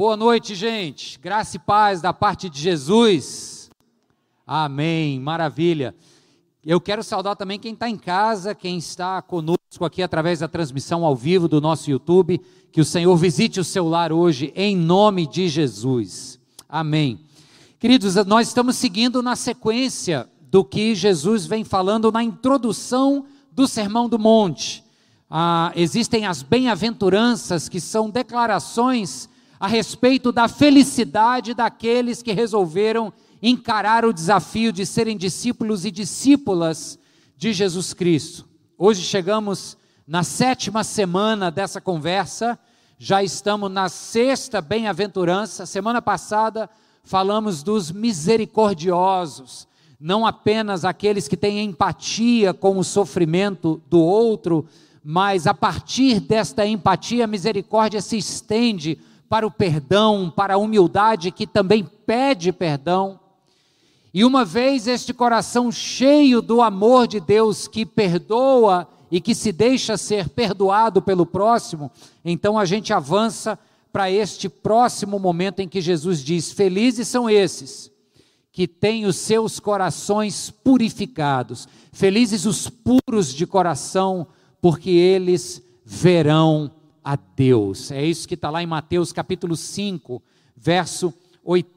Boa noite, gente. Graça e paz da parte de Jesus. Amém. Maravilha. Eu quero saudar também quem está em casa, quem está conosco aqui através da transmissão ao vivo do nosso YouTube. Que o Senhor visite o seu lar hoje, em nome de Jesus. Amém. Queridos, nós estamos seguindo na sequência do que Jesus vem falando na introdução do Sermão do Monte. Ah, existem as bem-aventuranças, que são declarações a respeito da felicidade daqueles que resolveram encarar o desafio de serem discípulos e discípulas de Jesus Cristo. Hoje chegamos na sétima semana dessa conversa, já estamos na sexta bem-aventurança. Semana passada falamos dos misericordiosos, não apenas aqueles que têm empatia com o sofrimento do outro, mas a partir desta empatia, a misericórdia se estende para o perdão, para a humildade que também pede perdão. E uma vez este coração cheio do amor de Deus que perdoa e que se deixa ser perdoado pelo próximo, então a gente avança para este próximo momento em que Jesus diz: Felizes são esses que têm os seus corações purificados, felizes os puros de coração, porque eles verão a Deus. É isso que está lá em Mateus capítulo 5, verso 8.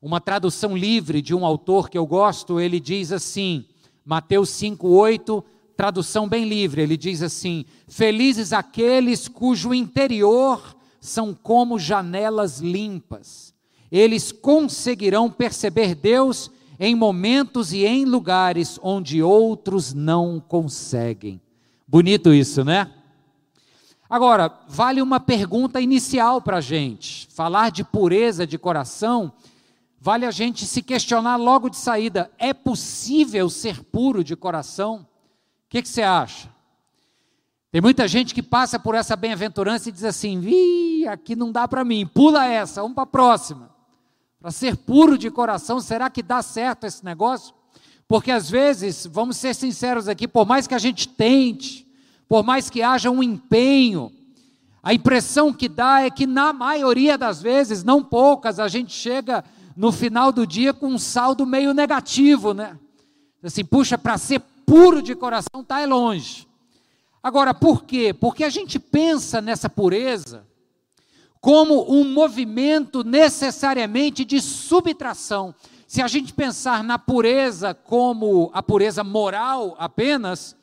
Uma tradução livre de um autor que eu gosto, ele diz assim, Mateus 5, 8, tradução bem livre, ele diz assim: Felizes aqueles cujo interior são como janelas limpas, eles conseguirão perceber Deus em momentos e em lugares onde outros não conseguem. Bonito isso, né? Agora, vale uma pergunta inicial para a gente. Falar de pureza de coração, vale a gente se questionar logo de saída: é possível ser puro de coração? O que, que você acha? Tem muita gente que passa por essa bem-aventurança e diz assim: Ih, aqui não dá para mim, pula essa, vamos para a próxima. Para ser puro de coração, será que dá certo esse negócio? Porque às vezes, vamos ser sinceros aqui, por mais que a gente tente, por mais que haja um empenho, a impressão que dá é que na maioria das vezes, não poucas, a gente chega no final do dia com um saldo meio negativo, né? Assim, puxa, para ser puro de coração está é longe. Agora, por quê? Porque a gente pensa nessa pureza como um movimento necessariamente de subtração. Se a gente pensar na pureza como a pureza moral apenas,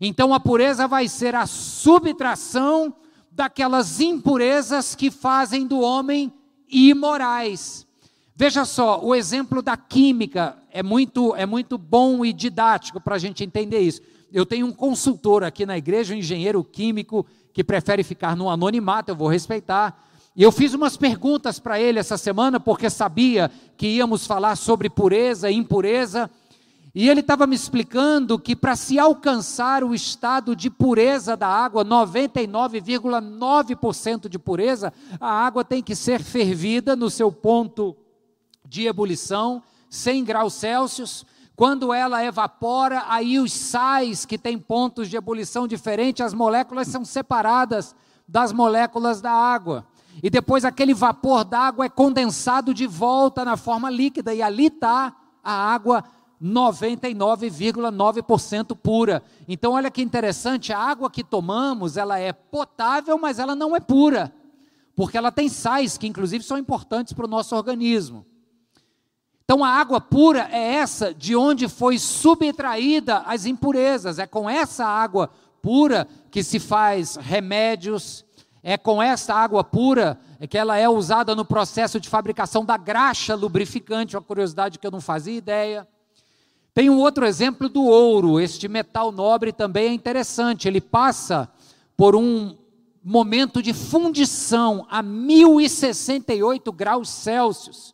então a pureza vai ser a subtração daquelas impurezas que fazem do homem imorais. Veja só, o exemplo da química é muito, é muito bom e didático para a gente entender isso. Eu tenho um consultor aqui na igreja, um engenheiro químico, que prefere ficar no anonimato, eu vou respeitar. E eu fiz umas perguntas para ele essa semana, porque sabia que íamos falar sobre pureza e impureza. E ele estava me explicando que para se alcançar o estado de pureza da água, 99,9% de pureza, a água tem que ser fervida no seu ponto de ebulição, 100 graus Celsius. Quando ela evapora, aí os sais que têm pontos de ebulição diferentes, as moléculas são separadas das moléculas da água. E depois aquele vapor d'água é condensado de volta na forma líquida, e ali está a água 99,9% pura. Então olha que interessante, a água que tomamos, ela é potável, mas ela não é pura, porque ela tem sais que inclusive são importantes para o nosso organismo. Então a água pura é essa de onde foi subtraída as impurezas, é com essa água pura que se faz remédios, é com essa água pura que ela é usada no processo de fabricação da graxa lubrificante, uma curiosidade que eu não fazia ideia. Tem um outro exemplo do ouro. Este metal nobre também é interessante. Ele passa por um momento de fundição a 1068 graus Celsius,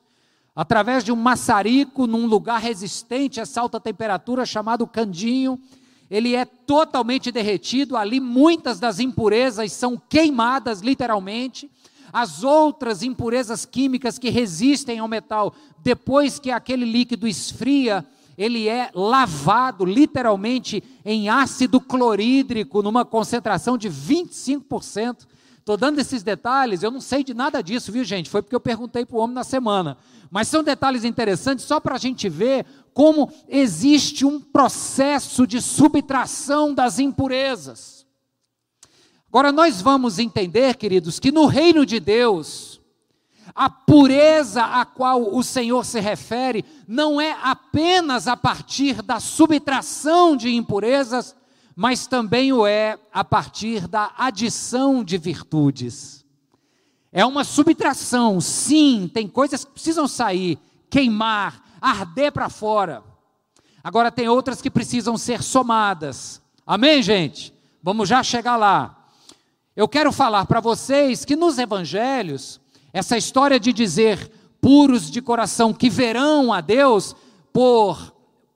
através de um maçarico num lugar resistente a essa alta temperatura chamado candinho. Ele é totalmente derretido, ali muitas das impurezas são queimadas literalmente. As outras impurezas químicas que resistem ao metal, depois que aquele líquido esfria, ele é lavado literalmente em ácido clorídrico, numa concentração de 25%. Estou dando esses detalhes, eu não sei de nada disso, viu gente? Foi porque eu perguntei para o homem na semana. Mas são detalhes interessantes só para a gente ver como existe um processo de subtração das impurezas. Agora, nós vamos entender, queridos, que no reino de Deus, a pureza a qual o Senhor se refere não é apenas a partir da subtração de impurezas, mas também o é a partir da adição de virtudes. É uma subtração, sim, tem coisas que precisam sair, queimar, arder para fora. Agora tem outras que precisam ser somadas. Amém, gente? Vamos já chegar lá. Eu quero falar para vocês que nos evangelhos, essa história de dizer puros de coração que verão a Deus, por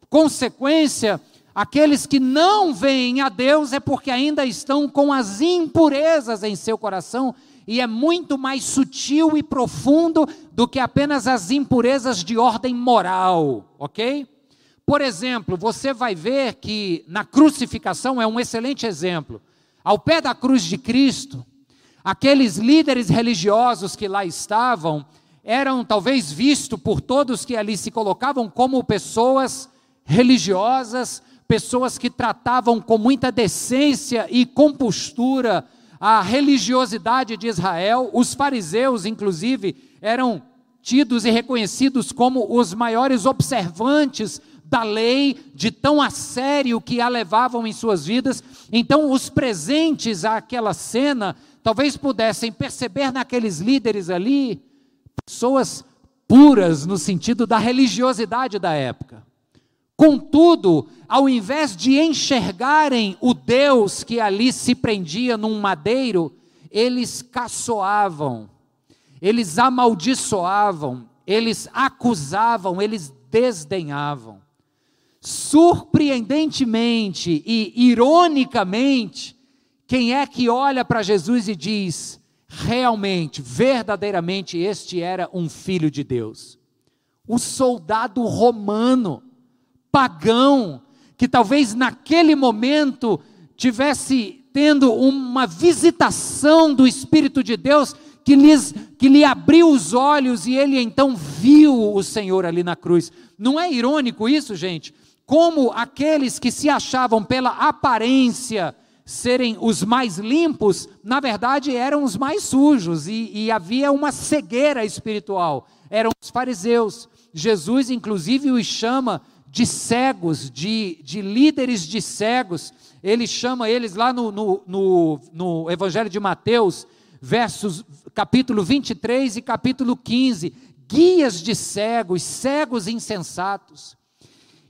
consequência, Aqueles que não veem a Deus é porque ainda estão com as impurezas em seu coração, e é muito mais sutil e profundo do que apenas as impurezas de ordem moral, ok? Por exemplo, você vai ver que na crucificação é um excelente exemplo. Ao pé da cruz de Cristo, aqueles líderes religiosos que lá estavam eram talvez vistos por todos que ali se colocavam como pessoas religiosas, pessoas que tratavam com muita decência e compostura a religiosidade de Israel. Os fariseus, inclusive, eram tidos e reconhecidos como os maiores observantes da lei, de tão a sério que a levavam em suas vidas. Então, os presentes àquela cena talvez pudessem perceber naqueles líderes ali pessoas puras no sentido da religiosidade da época. Contudo, ao invés de enxergarem o Deus que ali se prendia num madeiro, eles caçoavam, eles amaldiçoavam, eles acusavam, eles desdenhavam. Surpreendentemente e ironicamente, quem é que olha para Jesus e diz: realmente, verdadeiramente, este era um filho de Deus? O soldado romano pagão, que talvez naquele momento tivesse tendo uma visitação do Espírito de Deus que, lhes, que lhe abriu os olhos e ele então viu o Senhor ali na cruz. Não é irônico isso, gente? Como aqueles que se achavam pela aparência serem os mais limpos, na verdade eram os mais sujos e, e havia uma cegueira espiritual. Eram os fariseus. Jesus, inclusive, os chama de cegos, de, de líderes de cegos. Ele chama eles lá no, no, no, no Evangelho de Mateus, versos, capítulo 23 e capítulo 15, guias de cegos, cegos insensatos.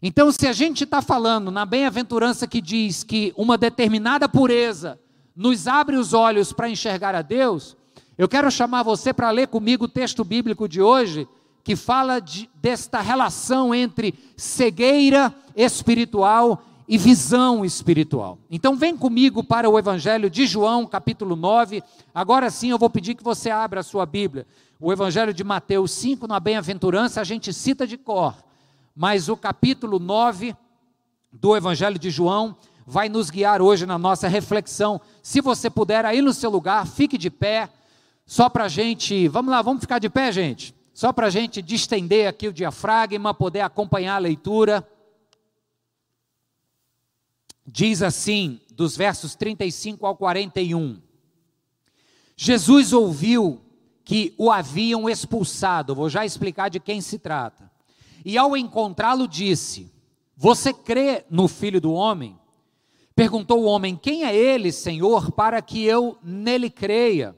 Então, se a gente está falando na bem-aventurança que diz que uma determinada pureza nos abre os olhos para enxergar a Deus, eu quero chamar você para ler comigo o texto bíblico de hoje, que fala de, desta relação entre cegueira espiritual e visão espiritual. Então vem comigo para o Evangelho de João, capítulo 9. Agora sim eu vou pedir que você abra a sua Bíblia. O Evangelho de Mateus 5, na bem-aventurança, a gente cita de cor, mas o capítulo 9 do Evangelho de João vai nos guiar hoje na nossa reflexão. Se você puder, aí no seu lugar, fique de pé, só para a gente. Vamos lá, vamos ficar de pé, gente? Só para a gente distender aqui o diafragma, poder acompanhar a leitura. Diz assim, dos versos 35 ao 41. Jesus ouviu que o haviam expulsado, vou já explicar de quem se trata. E ao encontrá-lo, disse: Você crê no filho do homem? Perguntou o homem: Quem é ele, Senhor, para que eu nele creia?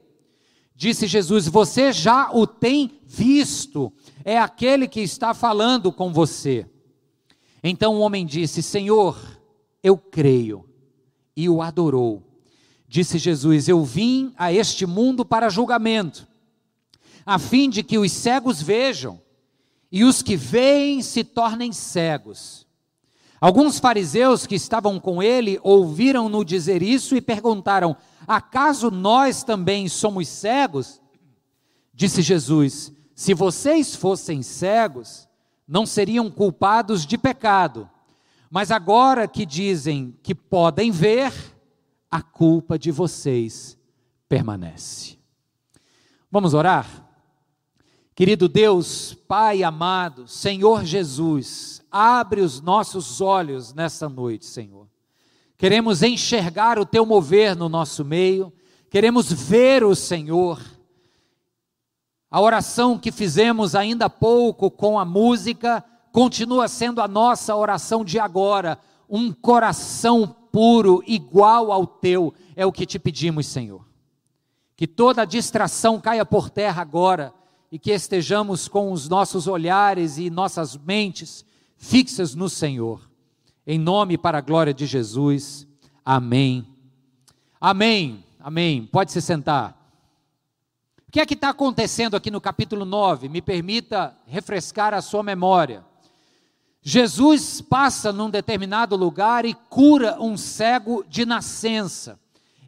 Disse Jesus: Você já o tem visto, é aquele que está falando com você. Então o homem disse: Senhor, eu creio. E o adorou. Disse Jesus: Eu vim a este mundo para julgamento, a fim de que os cegos vejam e os que veem se tornem cegos. Alguns fariseus que estavam com ele ouviram-no dizer isso e perguntaram: Acaso nós também somos cegos? Disse Jesus: Se vocês fossem cegos, não seriam culpados de pecado. Mas agora que dizem que podem ver, a culpa de vocês permanece. Vamos orar? Querido Deus, Pai amado, Senhor Jesus, abre os nossos olhos nessa noite, Senhor. Queremos enxergar o teu mover no nosso meio, queremos ver o Senhor. A oração que fizemos ainda há pouco com a música continua sendo a nossa oração de agora. Um coração puro, igual ao teu, é o que te pedimos, Senhor. Que toda distração caia por terra agora e que estejamos com os nossos olhares e nossas mentes fixas no Senhor. Em nome para a glória de Jesus. Amém. Amém. Amém. Pode se sentar. O que é que está acontecendo aqui no capítulo 9? Me permita refrescar a sua memória. Jesus passa num determinado lugar e cura um cego de nascença.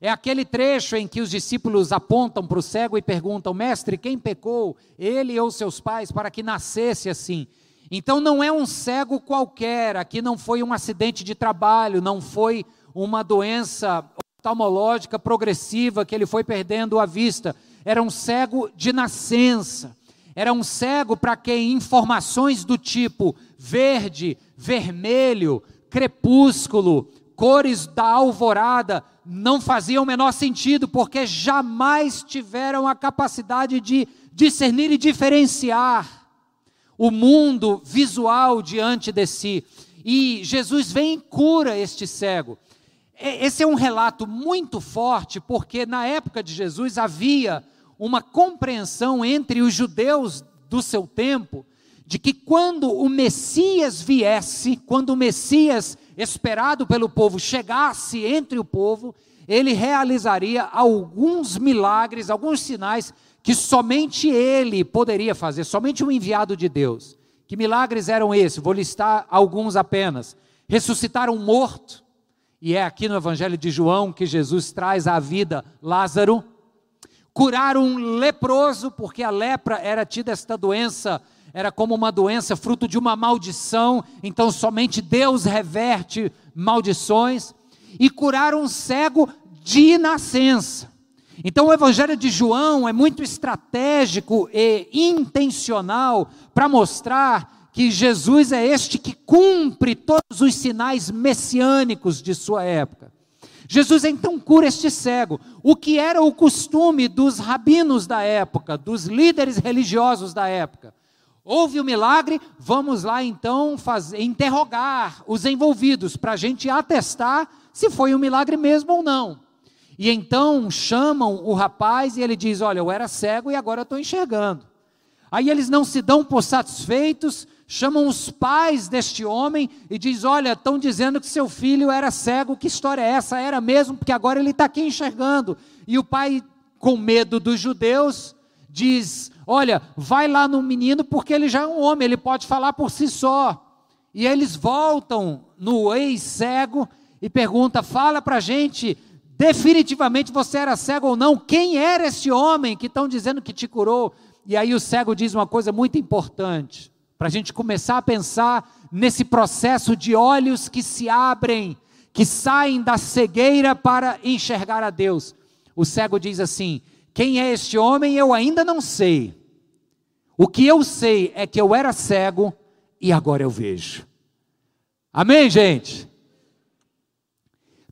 É aquele trecho em que os discípulos apontam para o cego e perguntam: Mestre, quem pecou, ele ou seus pais, para que nascesse assim? Então não é um cego qualquer, aqui não foi um acidente de trabalho, não foi uma doença oftalmológica progressiva que ele foi perdendo a vista, era um cego de nascença. Era um cego para quem informações do tipo verde, vermelho, crepúsculo, cores da alvorada não faziam o menor sentido, porque jamais tiveram a capacidade de discernir e diferenciar o mundo visual diante de si. E Jesus vem e cura este cego. Esse é um relato muito forte, porque na época de Jesus havia uma compreensão entre os judeus do seu tempo de que quando o Messias viesse, quando o Messias esperado pelo povo chegasse entre o povo, ele realizaria alguns milagres, alguns sinais que somente ele poderia fazer, somente o enviado de Deus. Que milagres eram esses? Vou listar alguns apenas. Ressuscitar um morto, e é aqui no Evangelho de João que Jesus traz à vida Lázaro. Curar um leproso, porque a lepra era tida esta doença, era como uma doença fruto de uma maldição, então somente Deus reverte maldições. E curar um cego de nascença. Então o Evangelho de João é muito estratégico e intencional para mostrar que Jesus é este que cumpre todos os sinais messiânicos de sua época. Jesus então cura este cego, o que era o costume dos rabinos da época, dos líderes religiosos da época. Houve o milagre, vamos lá então fazer, interrogar os envolvidos para a gente atestar se foi um milagre mesmo ou não. E então chamam o rapaz e ele diz: Olha, eu era cego e agora estou enxergando. Aí eles não se dão por satisfeitos, chamam os pais deste homem e diz: Olha, estão dizendo que seu filho era cego, que história é essa? Era mesmo, porque agora ele está aqui enxergando. E o pai, com medo dos judeus, diz: Olha, vai lá no menino, porque ele já é um homem, ele pode falar por si só. E eles voltam no ex-cego e pergunta: Fala para a gente, definitivamente você era cego ou não? Quem era esse homem que estão dizendo que te curou? E aí o cego diz uma coisa muito importante para a gente começar a pensar nesse processo de olhos que se abrem, que saem da cegueira para enxergar a Deus. O cego diz assim: Quem é este homem eu ainda não sei. O que eu sei é que eu era cego e agora eu vejo. Amém, gente?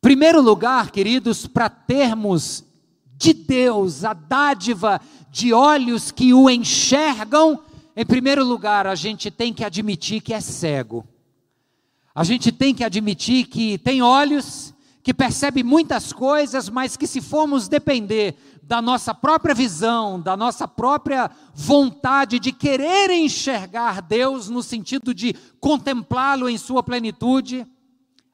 Primeiro lugar, queridos, para termos de Deus a dádiva de olhos que o enxergam, em primeiro lugar, a gente tem que admitir que é cego. A gente tem que admitir que tem olhos, que percebe muitas coisas, mas que se formos depender da nossa própria visão, da nossa própria vontade de querer enxergar Deus no sentido de contemplá-lo em sua plenitude,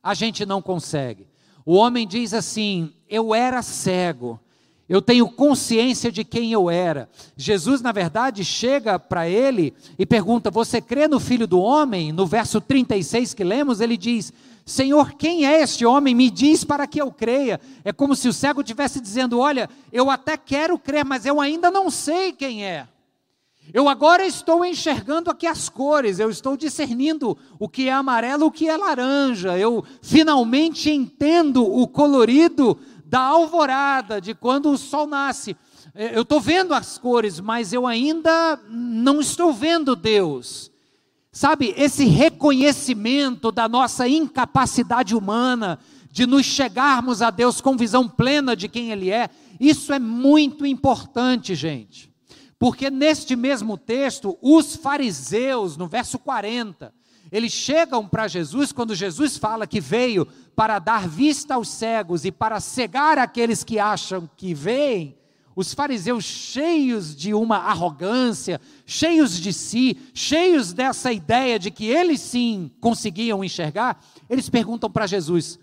a gente não consegue. O homem diz assim: Eu era cego, eu tenho consciência de quem eu era. Jesus, na verdade, chega para ele e pergunta: Você crê no filho do homem? No verso 36 que lemos, ele diz: Senhor, quem é este homem? Me diz para que eu creia. É como se o cego estivesse dizendo: Olha, eu até quero crer, mas eu ainda não sei quem é. Eu agora estou enxergando aqui as cores, eu estou discernindo o que é amarelo, o que é laranja. Eu finalmente entendo o colorido da alvorada, de quando o sol nasce. É, eu estou vendo as cores, mas eu ainda não estou vendo Deus. Sabe, esse reconhecimento da nossa incapacidade humana de nos chegarmos a Deus com visão plena de quem Ele é, isso é muito importante, gente. Porque neste mesmo texto, os fariseus, no verso 40, eles chegam para Jesus quando Jesus fala que veio para dar vista aos cegos e para cegar aqueles que acham que veem. Os fariseus cheios de uma arrogância, cheios de si, cheios dessa ideia de que eles sim conseguiam enxergar, eles perguntam para Jesus: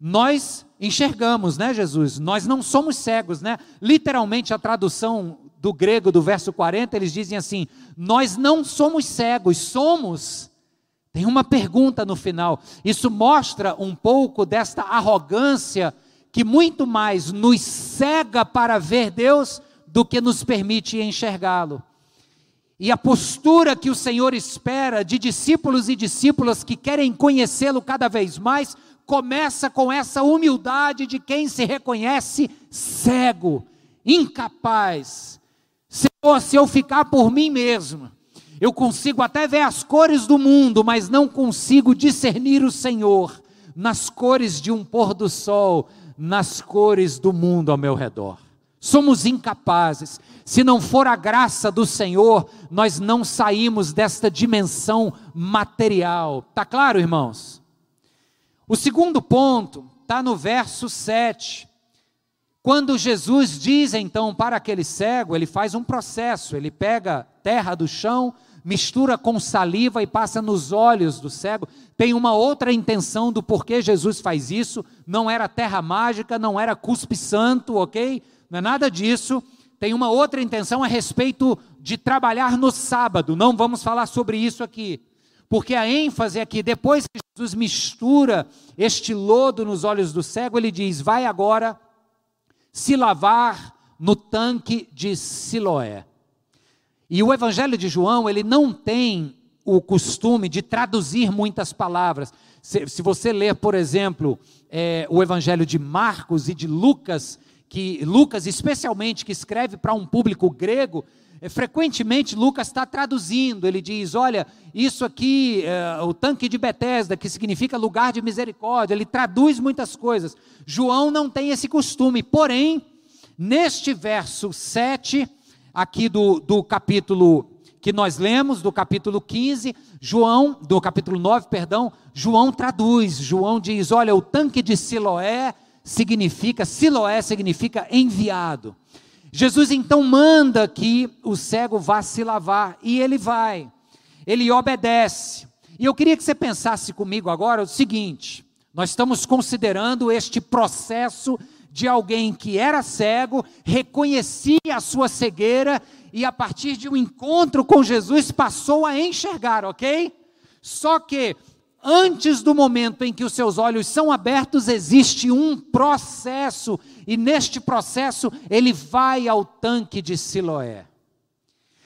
Nós enxergamos, né, Jesus? Nós não somos cegos, né? Literalmente a tradução do grego do verso 40, eles dizem assim: Nós não somos cegos, somos tem uma pergunta no final. Isso mostra um pouco desta arrogância que muito mais nos cega para ver Deus do que nos permite enxergá-lo. E a postura que o Senhor espera de discípulos e discípulas que querem conhecê-lo cada vez mais, começa com essa humildade de quem se reconhece cego, incapaz. Senhor, se eu ficar por mim mesmo, eu consigo até ver as cores do mundo, mas não consigo discernir o Senhor nas cores de um pôr do sol, nas cores do mundo ao meu redor. Somos incapazes. Se não for a graça do Senhor, nós não saímos desta dimensão material. Tá claro, irmãos? O segundo ponto está no verso 7. Quando Jesus diz então para aquele cego, ele faz um processo, ele pega terra do chão, mistura com saliva e passa nos olhos do cego. Tem uma outra intenção do porquê Jesus faz isso. Não era terra mágica, não era cuspe santo, ok? Não é nada disso. Tem uma outra intenção a respeito de trabalhar no sábado. Não vamos falar sobre isso aqui. Porque a ênfase é que depois que Jesus mistura este lodo nos olhos do cego, ele diz: vai agora se lavar no tanque de Siloé. E o Evangelho de João, ele não tem o costume de traduzir muitas palavras. Se, se você ler, por exemplo, é, o Evangelho de Marcos e de Lucas, que Lucas, especialmente, que escreve para um público grego, é, frequentemente Lucas está traduzindo, ele diz: olha, isso aqui, é, o tanque de Betesda, que significa lugar de misericórdia, ele traduz muitas coisas. João não tem esse costume, porém, neste verso 7, aqui do, do capítulo que nós lemos, do capítulo 15, João, do capítulo 9, perdão, João traduz, João diz: olha, o tanque de Siloé significa, Siloé significa enviado. Jesus então manda que o cego vá se lavar, e ele vai, ele obedece. E eu queria que você pensasse comigo agora o seguinte: nós estamos considerando este processo de alguém que era cego, reconhecia a sua cegueira e a partir de um encontro com Jesus passou a enxergar, ok? Só que antes do momento em que os seus olhos são abertos, existe um processo, e neste processo ele vai ao tanque de Siloé.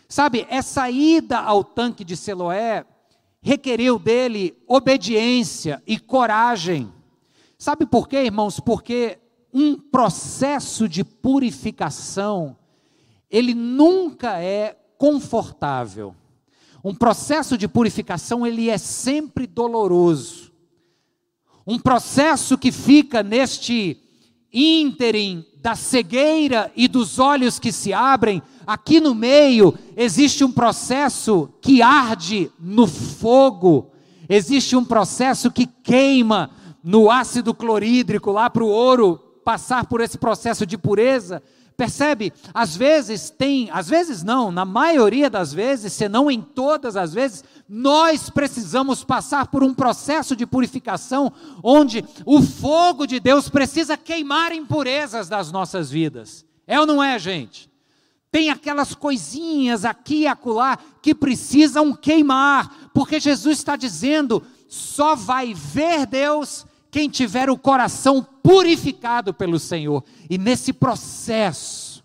Sabe, essa ida ao tanque de Siloé requeriu dele obediência e coragem. Sabe por quê, irmãos? Porque um processo de purificação, ele nunca é confortável. Um processo de purificação, ele é sempre doloroso. Um processo que fica neste ínterim da cegueira e dos olhos que se abrem, aqui no meio existe um processo que arde no fogo, existe um processo que queima no ácido clorídrico lá para o ouro passar por esse processo de pureza. Percebe? Às vezes tem, às vezes não, na maioria das vezes, se não em todas as vezes, nós precisamos passar por um processo de purificação onde o fogo de Deus precisa queimar impurezas das nossas vidas. É ou não é, gente? Tem aquelas coisinhas aqui e acolá que precisam queimar, porque Jesus está dizendo: só vai ver Deus quem tiver o coração purificado pelo Senhor. E nesse processo,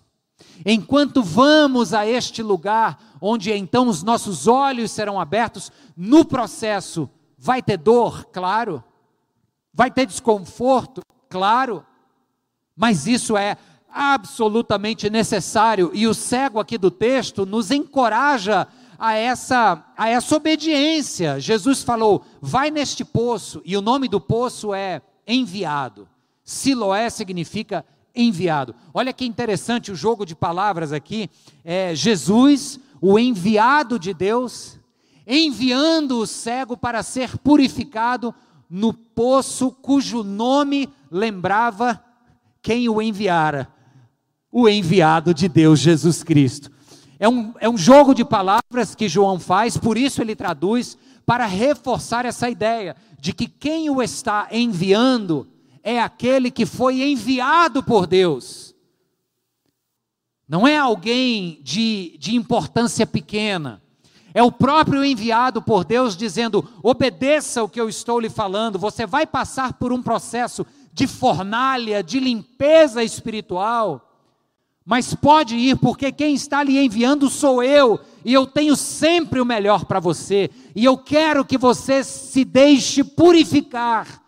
enquanto vamos a este lugar, onde então os nossos olhos serão abertos, no processo vai ter dor, claro, vai ter desconforto, claro, Mas isso é absolutamente necessário. E o cego aqui do texto nos encoraja a essa, a essa obediência. Jesus falou: vai neste poço, e o nome do poço é enviado. Siloé significa enviado. Olha que interessante o jogo de palavras aqui. É Jesus, o enviado de Deus, enviando o cego para ser purificado no poço cujo nome lembrava quem o enviara o enviado de Deus, Jesus Cristo. É um, é um jogo de palavras que João faz, por isso ele traduz, para reforçar essa ideia de que quem o está enviando é aquele que foi enviado por Deus. Não é alguém de, de importância pequena. É o próprio enviado por Deus dizendo: obedeça o que eu estou lhe falando. Você vai passar por um processo de fornalha, de limpeza espiritual mas pode ir, porque quem está lhe enviando sou eu, e eu tenho sempre o melhor para você, e eu quero que você se deixe purificar,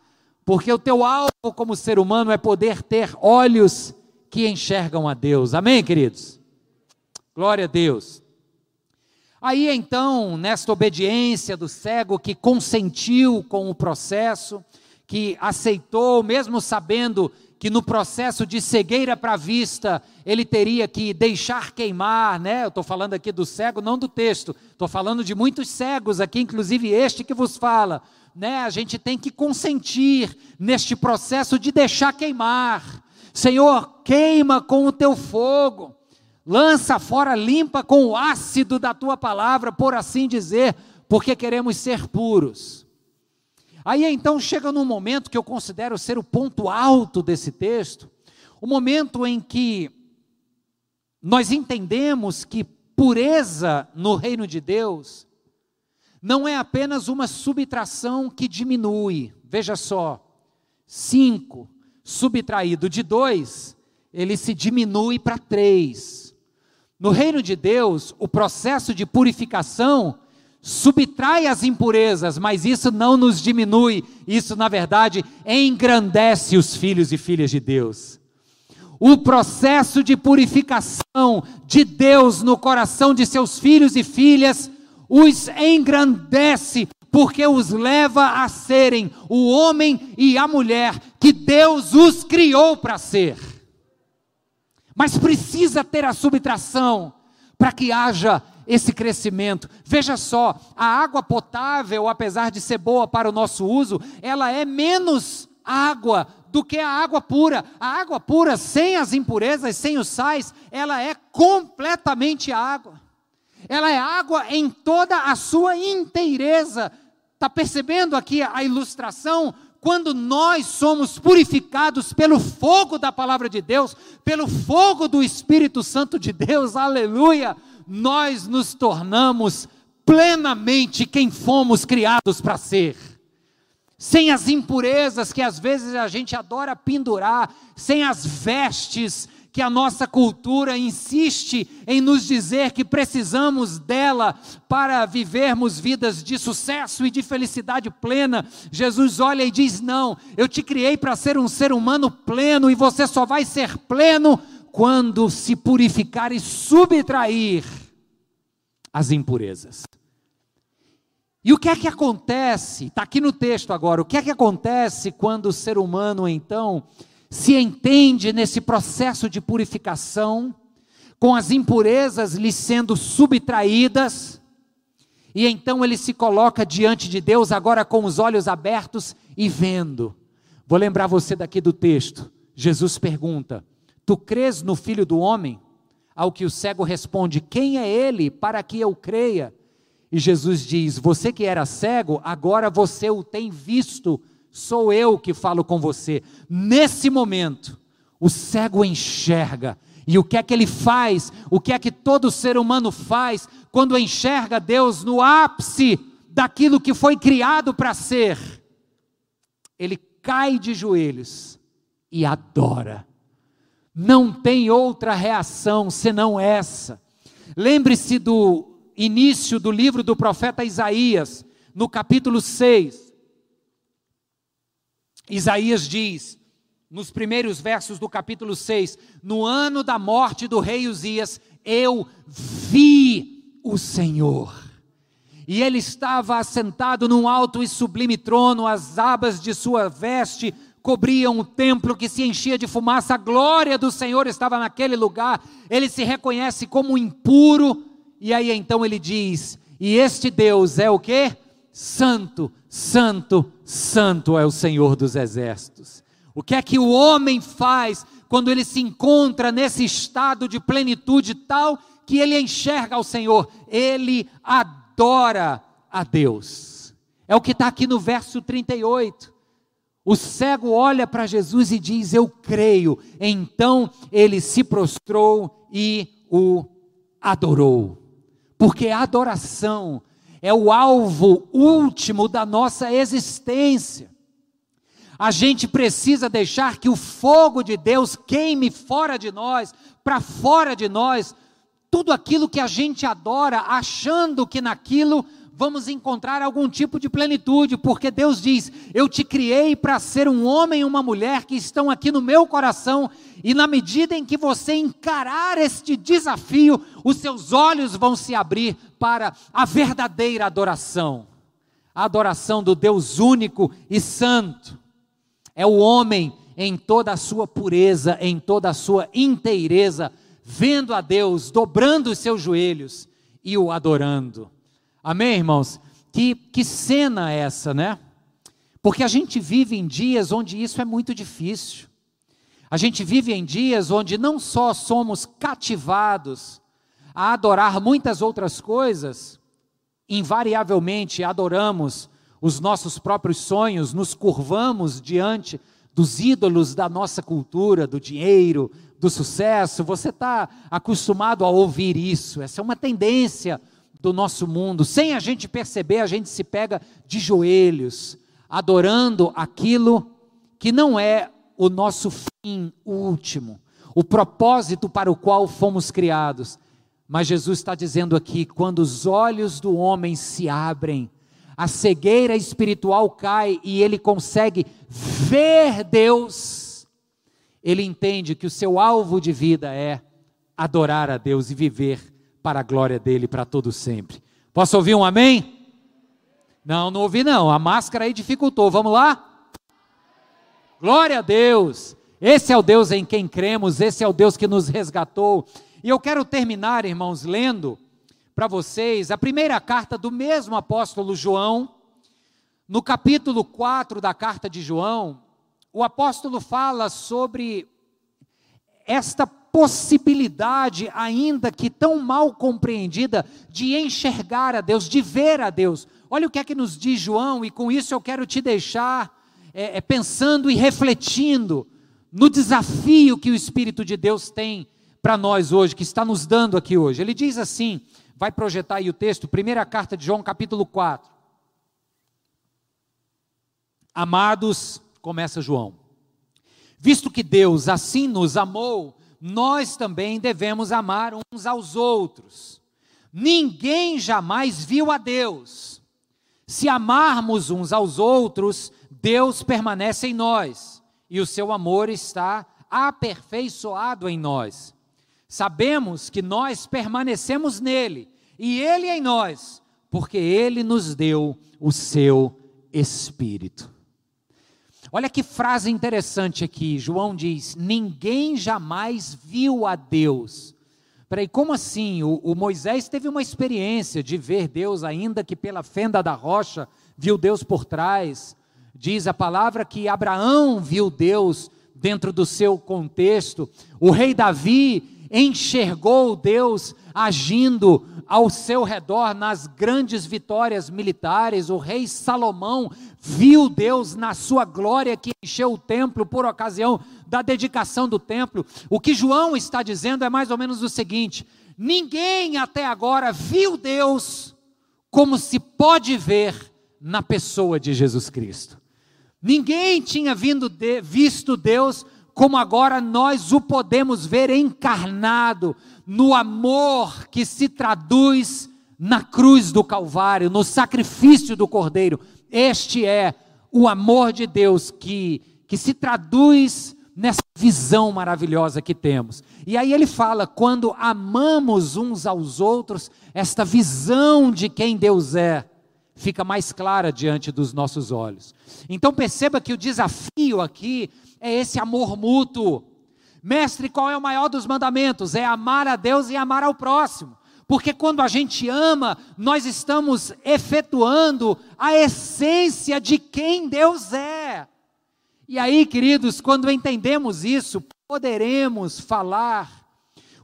porque o teu alvo como ser humano é poder ter olhos que enxergam a Deus. Amém, queridos? Glória a Deus. Aí então, nesta obediência do cego que consentiu com o processo, que aceitou, mesmo sabendo que no processo de cegueira para a vista, ele teria que deixar queimar, né? Eu estou falando aqui do cego, não do texto, estou falando de muitos cegos aqui, inclusive este que vos fala, né? A gente tem que consentir neste processo de deixar queimar. Senhor, queima com o teu fogo, lança fora, limpa com o ácido da tua palavra, por assim dizer, porque queremos ser puros. Aí então chega num momento que eu considero ser o ponto alto desse texto, o momento em que nós entendemos que pureza no reino de Deus não é apenas uma subtração que diminui. Veja só, cinco subtraído de dois, ele se diminui para três. No reino de Deus, o processo de purificação subtrai as impurezas, mas isso não nos diminui, isso na verdade engrandece os filhos e filhas de Deus. O processo de purificação de Deus no coração de seus filhos e filhas os engrandece, porque os leva a serem o homem e a mulher que Deus os criou para ser. Mas precisa ter a subtração para que haja esse crescimento. Veja só, a água potável, apesar de ser boa para o nosso uso, ela é menos água do que a água pura. A água pura, sem as impurezas, sem os sais, ela é completamente água. Ela é água em toda a sua inteireza. Está percebendo aqui a ilustração? Quando nós somos purificados pelo fogo da palavra de Deus, pelo fogo do Espírito Santo de Deus, aleluia, nós nos tornamos plenamente quem fomos criados para ser. Sem as impurezas que às vezes a gente adora pendurar, sem as vestes que a nossa cultura insiste em nos dizer que precisamos dela para vivermos vidas de sucesso e de felicidade plena. Jesus olha e diz: Não, eu te criei para ser um ser humano pleno e você só vai ser pleno quando se purificar e subtrair as impurezas. E o que é que acontece? Está aqui no texto agora. O que é que acontece quando o ser humano, então, se entende nesse processo de purificação, com as impurezas lhe sendo subtraídas, e então ele se coloca diante de Deus, agora com os olhos abertos e vendo. Vou lembrar você daqui do texto. Jesus pergunta: Tu crês no Filho do Homem? Ao que o cego responde: Quem é ele para que eu creia? E Jesus diz: Você que era cego, agora você o tem visto, sou eu que falo com você. Nesse momento, o cego enxerga. E o que é que ele faz? O que é que todo ser humano faz quando enxerga Deus no ápice daquilo que foi criado para ser? Ele cai de joelhos e adora não tem outra reação senão essa. Lembre-se do início do livro do profeta Isaías, no capítulo 6. Isaías diz: nos primeiros versos do capítulo 6, no ano da morte do rei Uzias, eu vi o Senhor. E ele estava assentado num alto e sublime trono, as abas de sua veste cobriam o templo que se enchia de fumaça, a glória do Senhor estava naquele lugar, ele se reconhece como impuro, e aí então ele diz: E este Deus é o que? Santo, Santo, Santo é o Senhor dos exércitos. O que é que o homem faz quando ele se encontra nesse estado de plenitude tal que ele enxerga ao Senhor? Ele adora a Deus. É o que está aqui no verso 38. O cego olha para Jesus e diz: Eu creio. Então ele se prostrou e o adorou. Porque a adoração é o alvo último da nossa existência. A gente precisa deixar que o fogo de Deus queime fora de nós, para fora de nós, tudo aquilo que a gente adora, achando que naquilo vamos encontrar algum tipo de plenitude, porque Deus diz: Eu te criei para ser um homem e uma mulher que estão aqui no meu coração, e na medida em que você encarar este desafio, os seus olhos vão se abrir para a verdadeira adoração a adoração do Deus único e santo. É o homem em toda a sua pureza, em toda a sua inteireza, vendo a Deus, dobrando os seus joelhos e o adorando. Amém, irmãos? Que, que cena é essa, né? Porque a gente vive em dias onde isso é muito difícil. A gente vive em dias onde não só somos cativados a adorar muitas outras coisas, invariavelmente adoramos os nossos próprios sonhos, nos curvamos diante dos ídolos da nossa cultura, do dinheiro, do sucesso. Você está acostumado a ouvir isso, essa é uma tendência do nosso mundo. Sem a gente perceber, a gente se pega de joelhos, adorando aquilo que não é o nosso fim último, o propósito para o qual fomos criados. Mas Jesus está dizendo aqui: quando os olhos do homem se abrem, a cegueira espiritual cai e ele consegue ver Deus, ele entende que o seu alvo de vida é adorar a Deus e viver para a glória dele para todo sempre. Posso ouvir um amém? Não, não ouvi não. A máscara aí dificultou. Vamos lá? Glória a Deus. Esse é o Deus em quem cremos, esse é o Deus que nos resgatou. E eu quero terminar, irmãos, lendo para vocês a primeira carta do mesmo apóstolo João. No capítulo 4 da carta de João, o apóstolo fala sobre esta possibilidade, ainda que tão mal compreendida, de enxergar a Deus, de ver a Deus. Olha o que é que nos diz João, e com isso eu quero te deixar é, é, pensando e refletindo no desafio que o Espírito de Deus tem para nós hoje, que está nos dando aqui hoje. Ele diz assim: vai projetar aí o texto, primeira carta de João, capítulo 4. Amados, começa João. Visto que Deus assim nos amou, nós também devemos amar uns aos outros. Ninguém jamais viu a Deus. Se amarmos uns aos outros, Deus permanece em nós e o seu amor está aperfeiçoado em nós. Sabemos que nós permanecemos nele e ele em nós, porque ele nos deu o seu Espírito. Olha que frase interessante aqui. João diz: Ninguém jamais viu a Deus. Peraí, como assim? O, o, Moisés teve uma experiência de ver Deus, ainda que pela fenda da rocha, viu Deus por trás. Diz a palavra que Abraão viu Deus dentro do seu contexto. O rei Davi enxergou Deus agindo ao seu redor nas grandes vitórias militares. O rei Salomão viu Deus na sua glória que encheu o templo por ocasião da dedicação do templo. O que João está dizendo é mais ou menos o seguinte: ninguém até agora viu Deus como se pode ver na pessoa de Jesus Cristo. Ninguém tinha vindo de, visto Deus como agora nós o podemos ver encarnado no amor que se traduz na cruz do Calvário, no sacrifício do Cordeiro. Este é o amor de Deus que, que se traduz nessa visão maravilhosa que temos. E aí ele fala: quando amamos uns aos outros, esta visão de quem Deus é fica mais clara diante dos nossos olhos. Então perceba que o desafio aqui é esse amor mútuo. Mestre, qual é o maior dos mandamentos? É amar a Deus e amar ao próximo. Porque quando a gente ama, nós estamos efetuando a essência de quem Deus é. E aí, queridos, quando entendemos isso, poderemos falar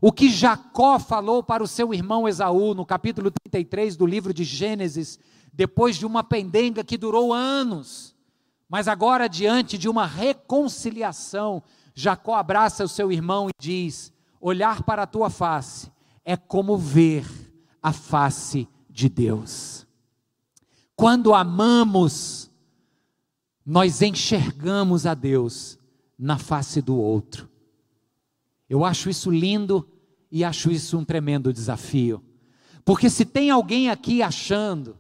o que Jacó falou para o seu irmão Esaú no capítulo 33 do livro de Gênesis, depois de uma pendenga que durou anos. Mas agora, diante de uma reconciliação, Jacó abraça o seu irmão e diz: Olhar para a tua face é como ver a face de Deus. Quando amamos, nós enxergamos a Deus na face do outro. Eu acho isso lindo e acho isso um tremendo desafio. Porque se tem alguém aqui achando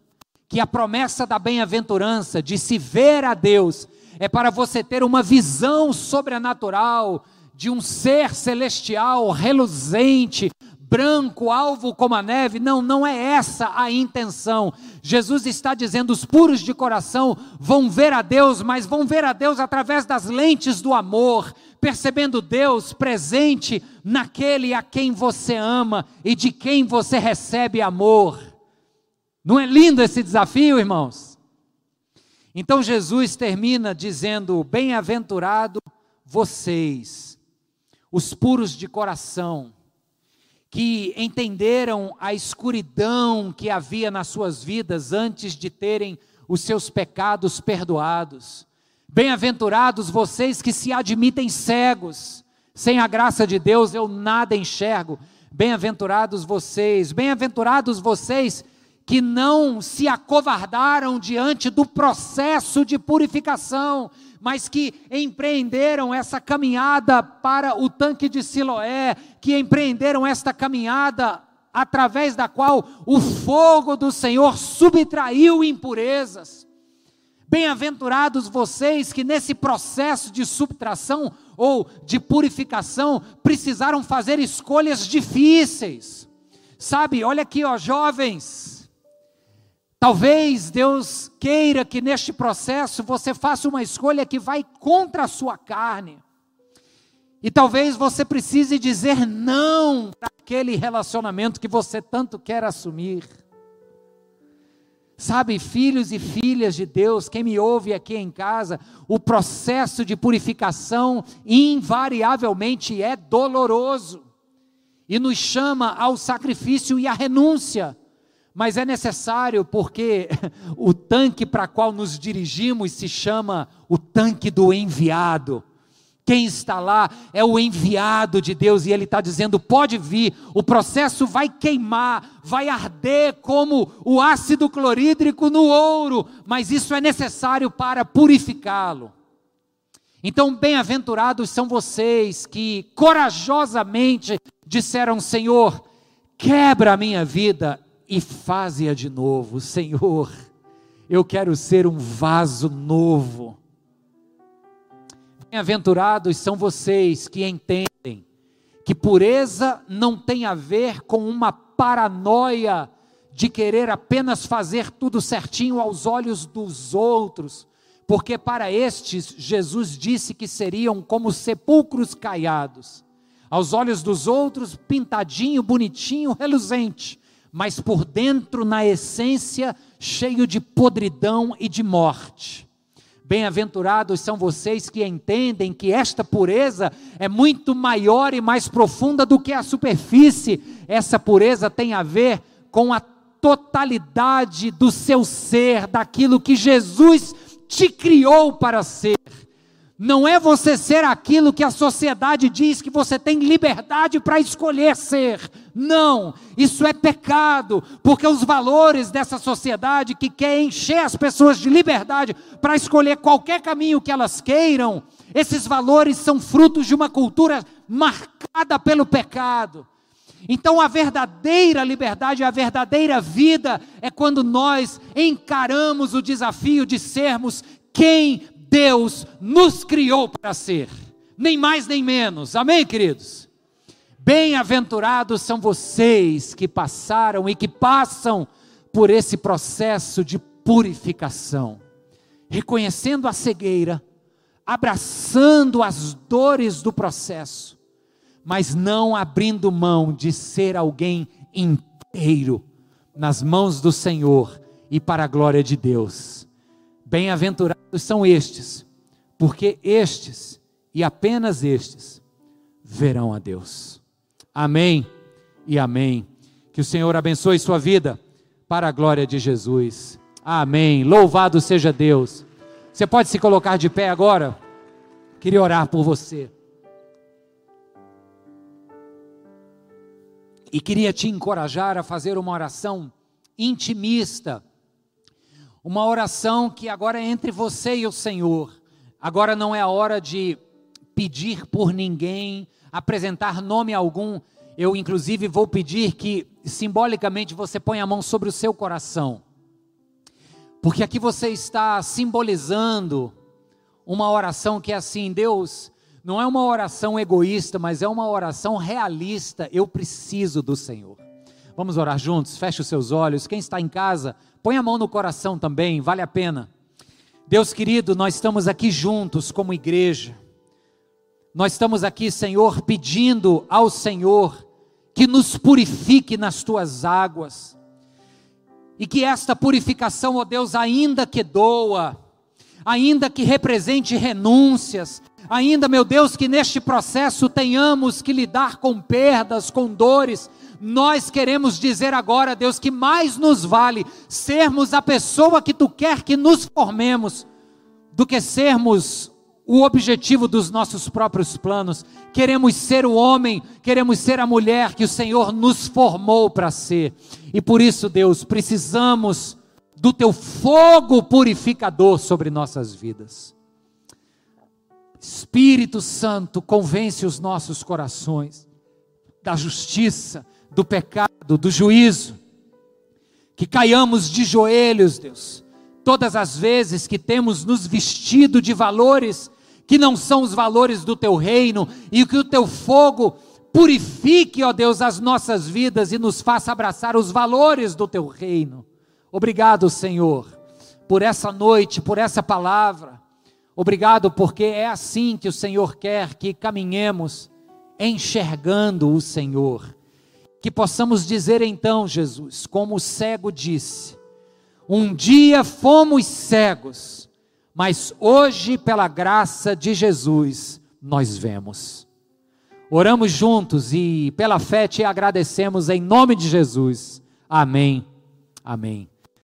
que a promessa da bem-aventurança, de se ver a Deus, é para você ter uma visão sobrenatural de um ser celestial reluzente, branco, alvo como a neve. Não, não é essa a intenção. Jesus está dizendo: os puros de coração vão ver a Deus, mas vão ver a Deus através das lentes do amor, percebendo Deus presente naquele a quem você ama e de quem você recebe amor. Não é lindo esse desafio, irmãos? Então Jesus termina dizendo: Bem-aventurado vocês, os puros de coração, que entenderam a escuridão que havia nas suas vidas antes de terem os seus pecados perdoados. Bem-aventurados vocês que se admitem cegos, sem a graça de Deus eu nada enxergo. Bem-aventurados vocês, bem-aventurados vocês que não se acovardaram diante do processo de purificação, mas que empreenderam essa caminhada para o tanque de Siloé, que empreenderam esta caminhada através da qual o fogo do Senhor subtraiu impurezas. Bem-aventurados vocês que nesse processo de subtração ou de purificação precisaram fazer escolhas difíceis. Sabe, olha aqui, ó, jovens, Talvez Deus queira que neste processo você faça uma escolha que vai contra a sua carne. E talvez você precise dizer não para aquele relacionamento que você tanto quer assumir. Sabe, filhos e filhas de Deus, quem me ouve aqui em casa, o processo de purificação invariavelmente é doloroso e nos chama ao sacrifício e à renúncia mas é necessário porque o tanque para qual nos dirigimos se chama o tanque do enviado. Quem está lá é o enviado de Deus e ele está dizendo: pode vir, o processo vai queimar, vai arder como o ácido clorídrico no ouro, mas isso é necessário para purificá-lo. Então, bem-aventurados são vocês que corajosamente disseram: Senhor, quebra a minha vida e faze-a de novo. Senhor, eu quero ser um vaso novo. Bem-aventurados são vocês que entendem que pureza não tem a ver com uma paranoia de querer apenas fazer tudo certinho aos olhos dos outros, porque para estes Jesus disse que seriam como sepulcros caiados, aos olhos dos outros pintadinho, bonitinho, reluzente, mas por dentro, na essência, cheio de podridão e de morte. Bem-aventurados são vocês que entendem que esta pureza é muito maior e mais profunda do que a superfície. Essa pureza tem a ver com a totalidade do seu ser, daquilo que Jesus te criou para ser. Não é você ser aquilo que a sociedade diz que você tem liberdade para escolher ser. Não, isso é pecado, porque os valores dessa sociedade que quer encher as pessoas de liberdade para escolher qualquer caminho que elas queiram, esses valores são frutos de uma cultura marcada pelo pecado. Então, a verdadeira liberdade, a verdadeira vida é quando nós encaramos o desafio de sermos quem Deus nos criou para ser. nem mais nem menos. Amém, queridos? Bem-aventurados são vocês que passaram e que passam por esse processo de purificação, reconhecendo a cegueira, abraçando as dores do processo, mas não abrindo mão de ser alguém inteiro nas mãos do Senhor e para a glória de Deus. Bem-aventurados são estes, porque estes e apenas estes verão a Deus. Amém e amém. Que o Senhor abençoe sua vida para a glória de Jesus. Amém. Louvado seja Deus. Você pode se colocar de pé agora? Queria orar por você. E queria te encorajar a fazer uma oração intimista. Uma oração que agora é entre você e o Senhor. Agora não é a hora de pedir por ninguém, apresentar nome algum. Eu, inclusive, vou pedir que, simbolicamente, você ponha a mão sobre o seu coração. Porque aqui você está simbolizando uma oração que é assim: Deus, não é uma oração egoísta, mas é uma oração realista. Eu preciso do Senhor. Vamos orar juntos? Feche os seus olhos. Quem está em casa, põe a mão no coração também, vale a pena. Deus querido, nós estamos aqui juntos como igreja. Nós estamos aqui, Senhor, pedindo ao Senhor que nos purifique nas tuas águas. E que esta purificação, ó Deus, ainda que doa, ainda que represente renúncias, ainda, meu Deus, que neste processo tenhamos que lidar com perdas, com dores, nós queremos dizer agora, Deus, que mais nos vale sermos a pessoa que tu quer que nos formemos, do que sermos o objetivo dos nossos próprios planos. Queremos ser o homem, queremos ser a mulher que o Senhor nos formou para ser. E por isso, Deus, precisamos do teu fogo purificador sobre nossas vidas. Espírito Santo, convence os nossos corações da justiça, do pecado, do juízo. Que caiamos de joelhos, Deus, todas as vezes que temos nos vestido de valores que não são os valores do teu reino e que o teu fogo purifique, ó Deus, as nossas vidas e nos faça abraçar os valores do teu reino. Obrigado, Senhor, por essa noite, por essa palavra. Obrigado porque é assim que o Senhor quer que caminhemos enxergando o Senhor. Que possamos dizer então, Jesus, como o cego disse: Um dia fomos cegos, mas hoje, pela graça de Jesus, nós vemos. Oramos juntos e pela fé te agradecemos em nome de Jesus. Amém. Amém.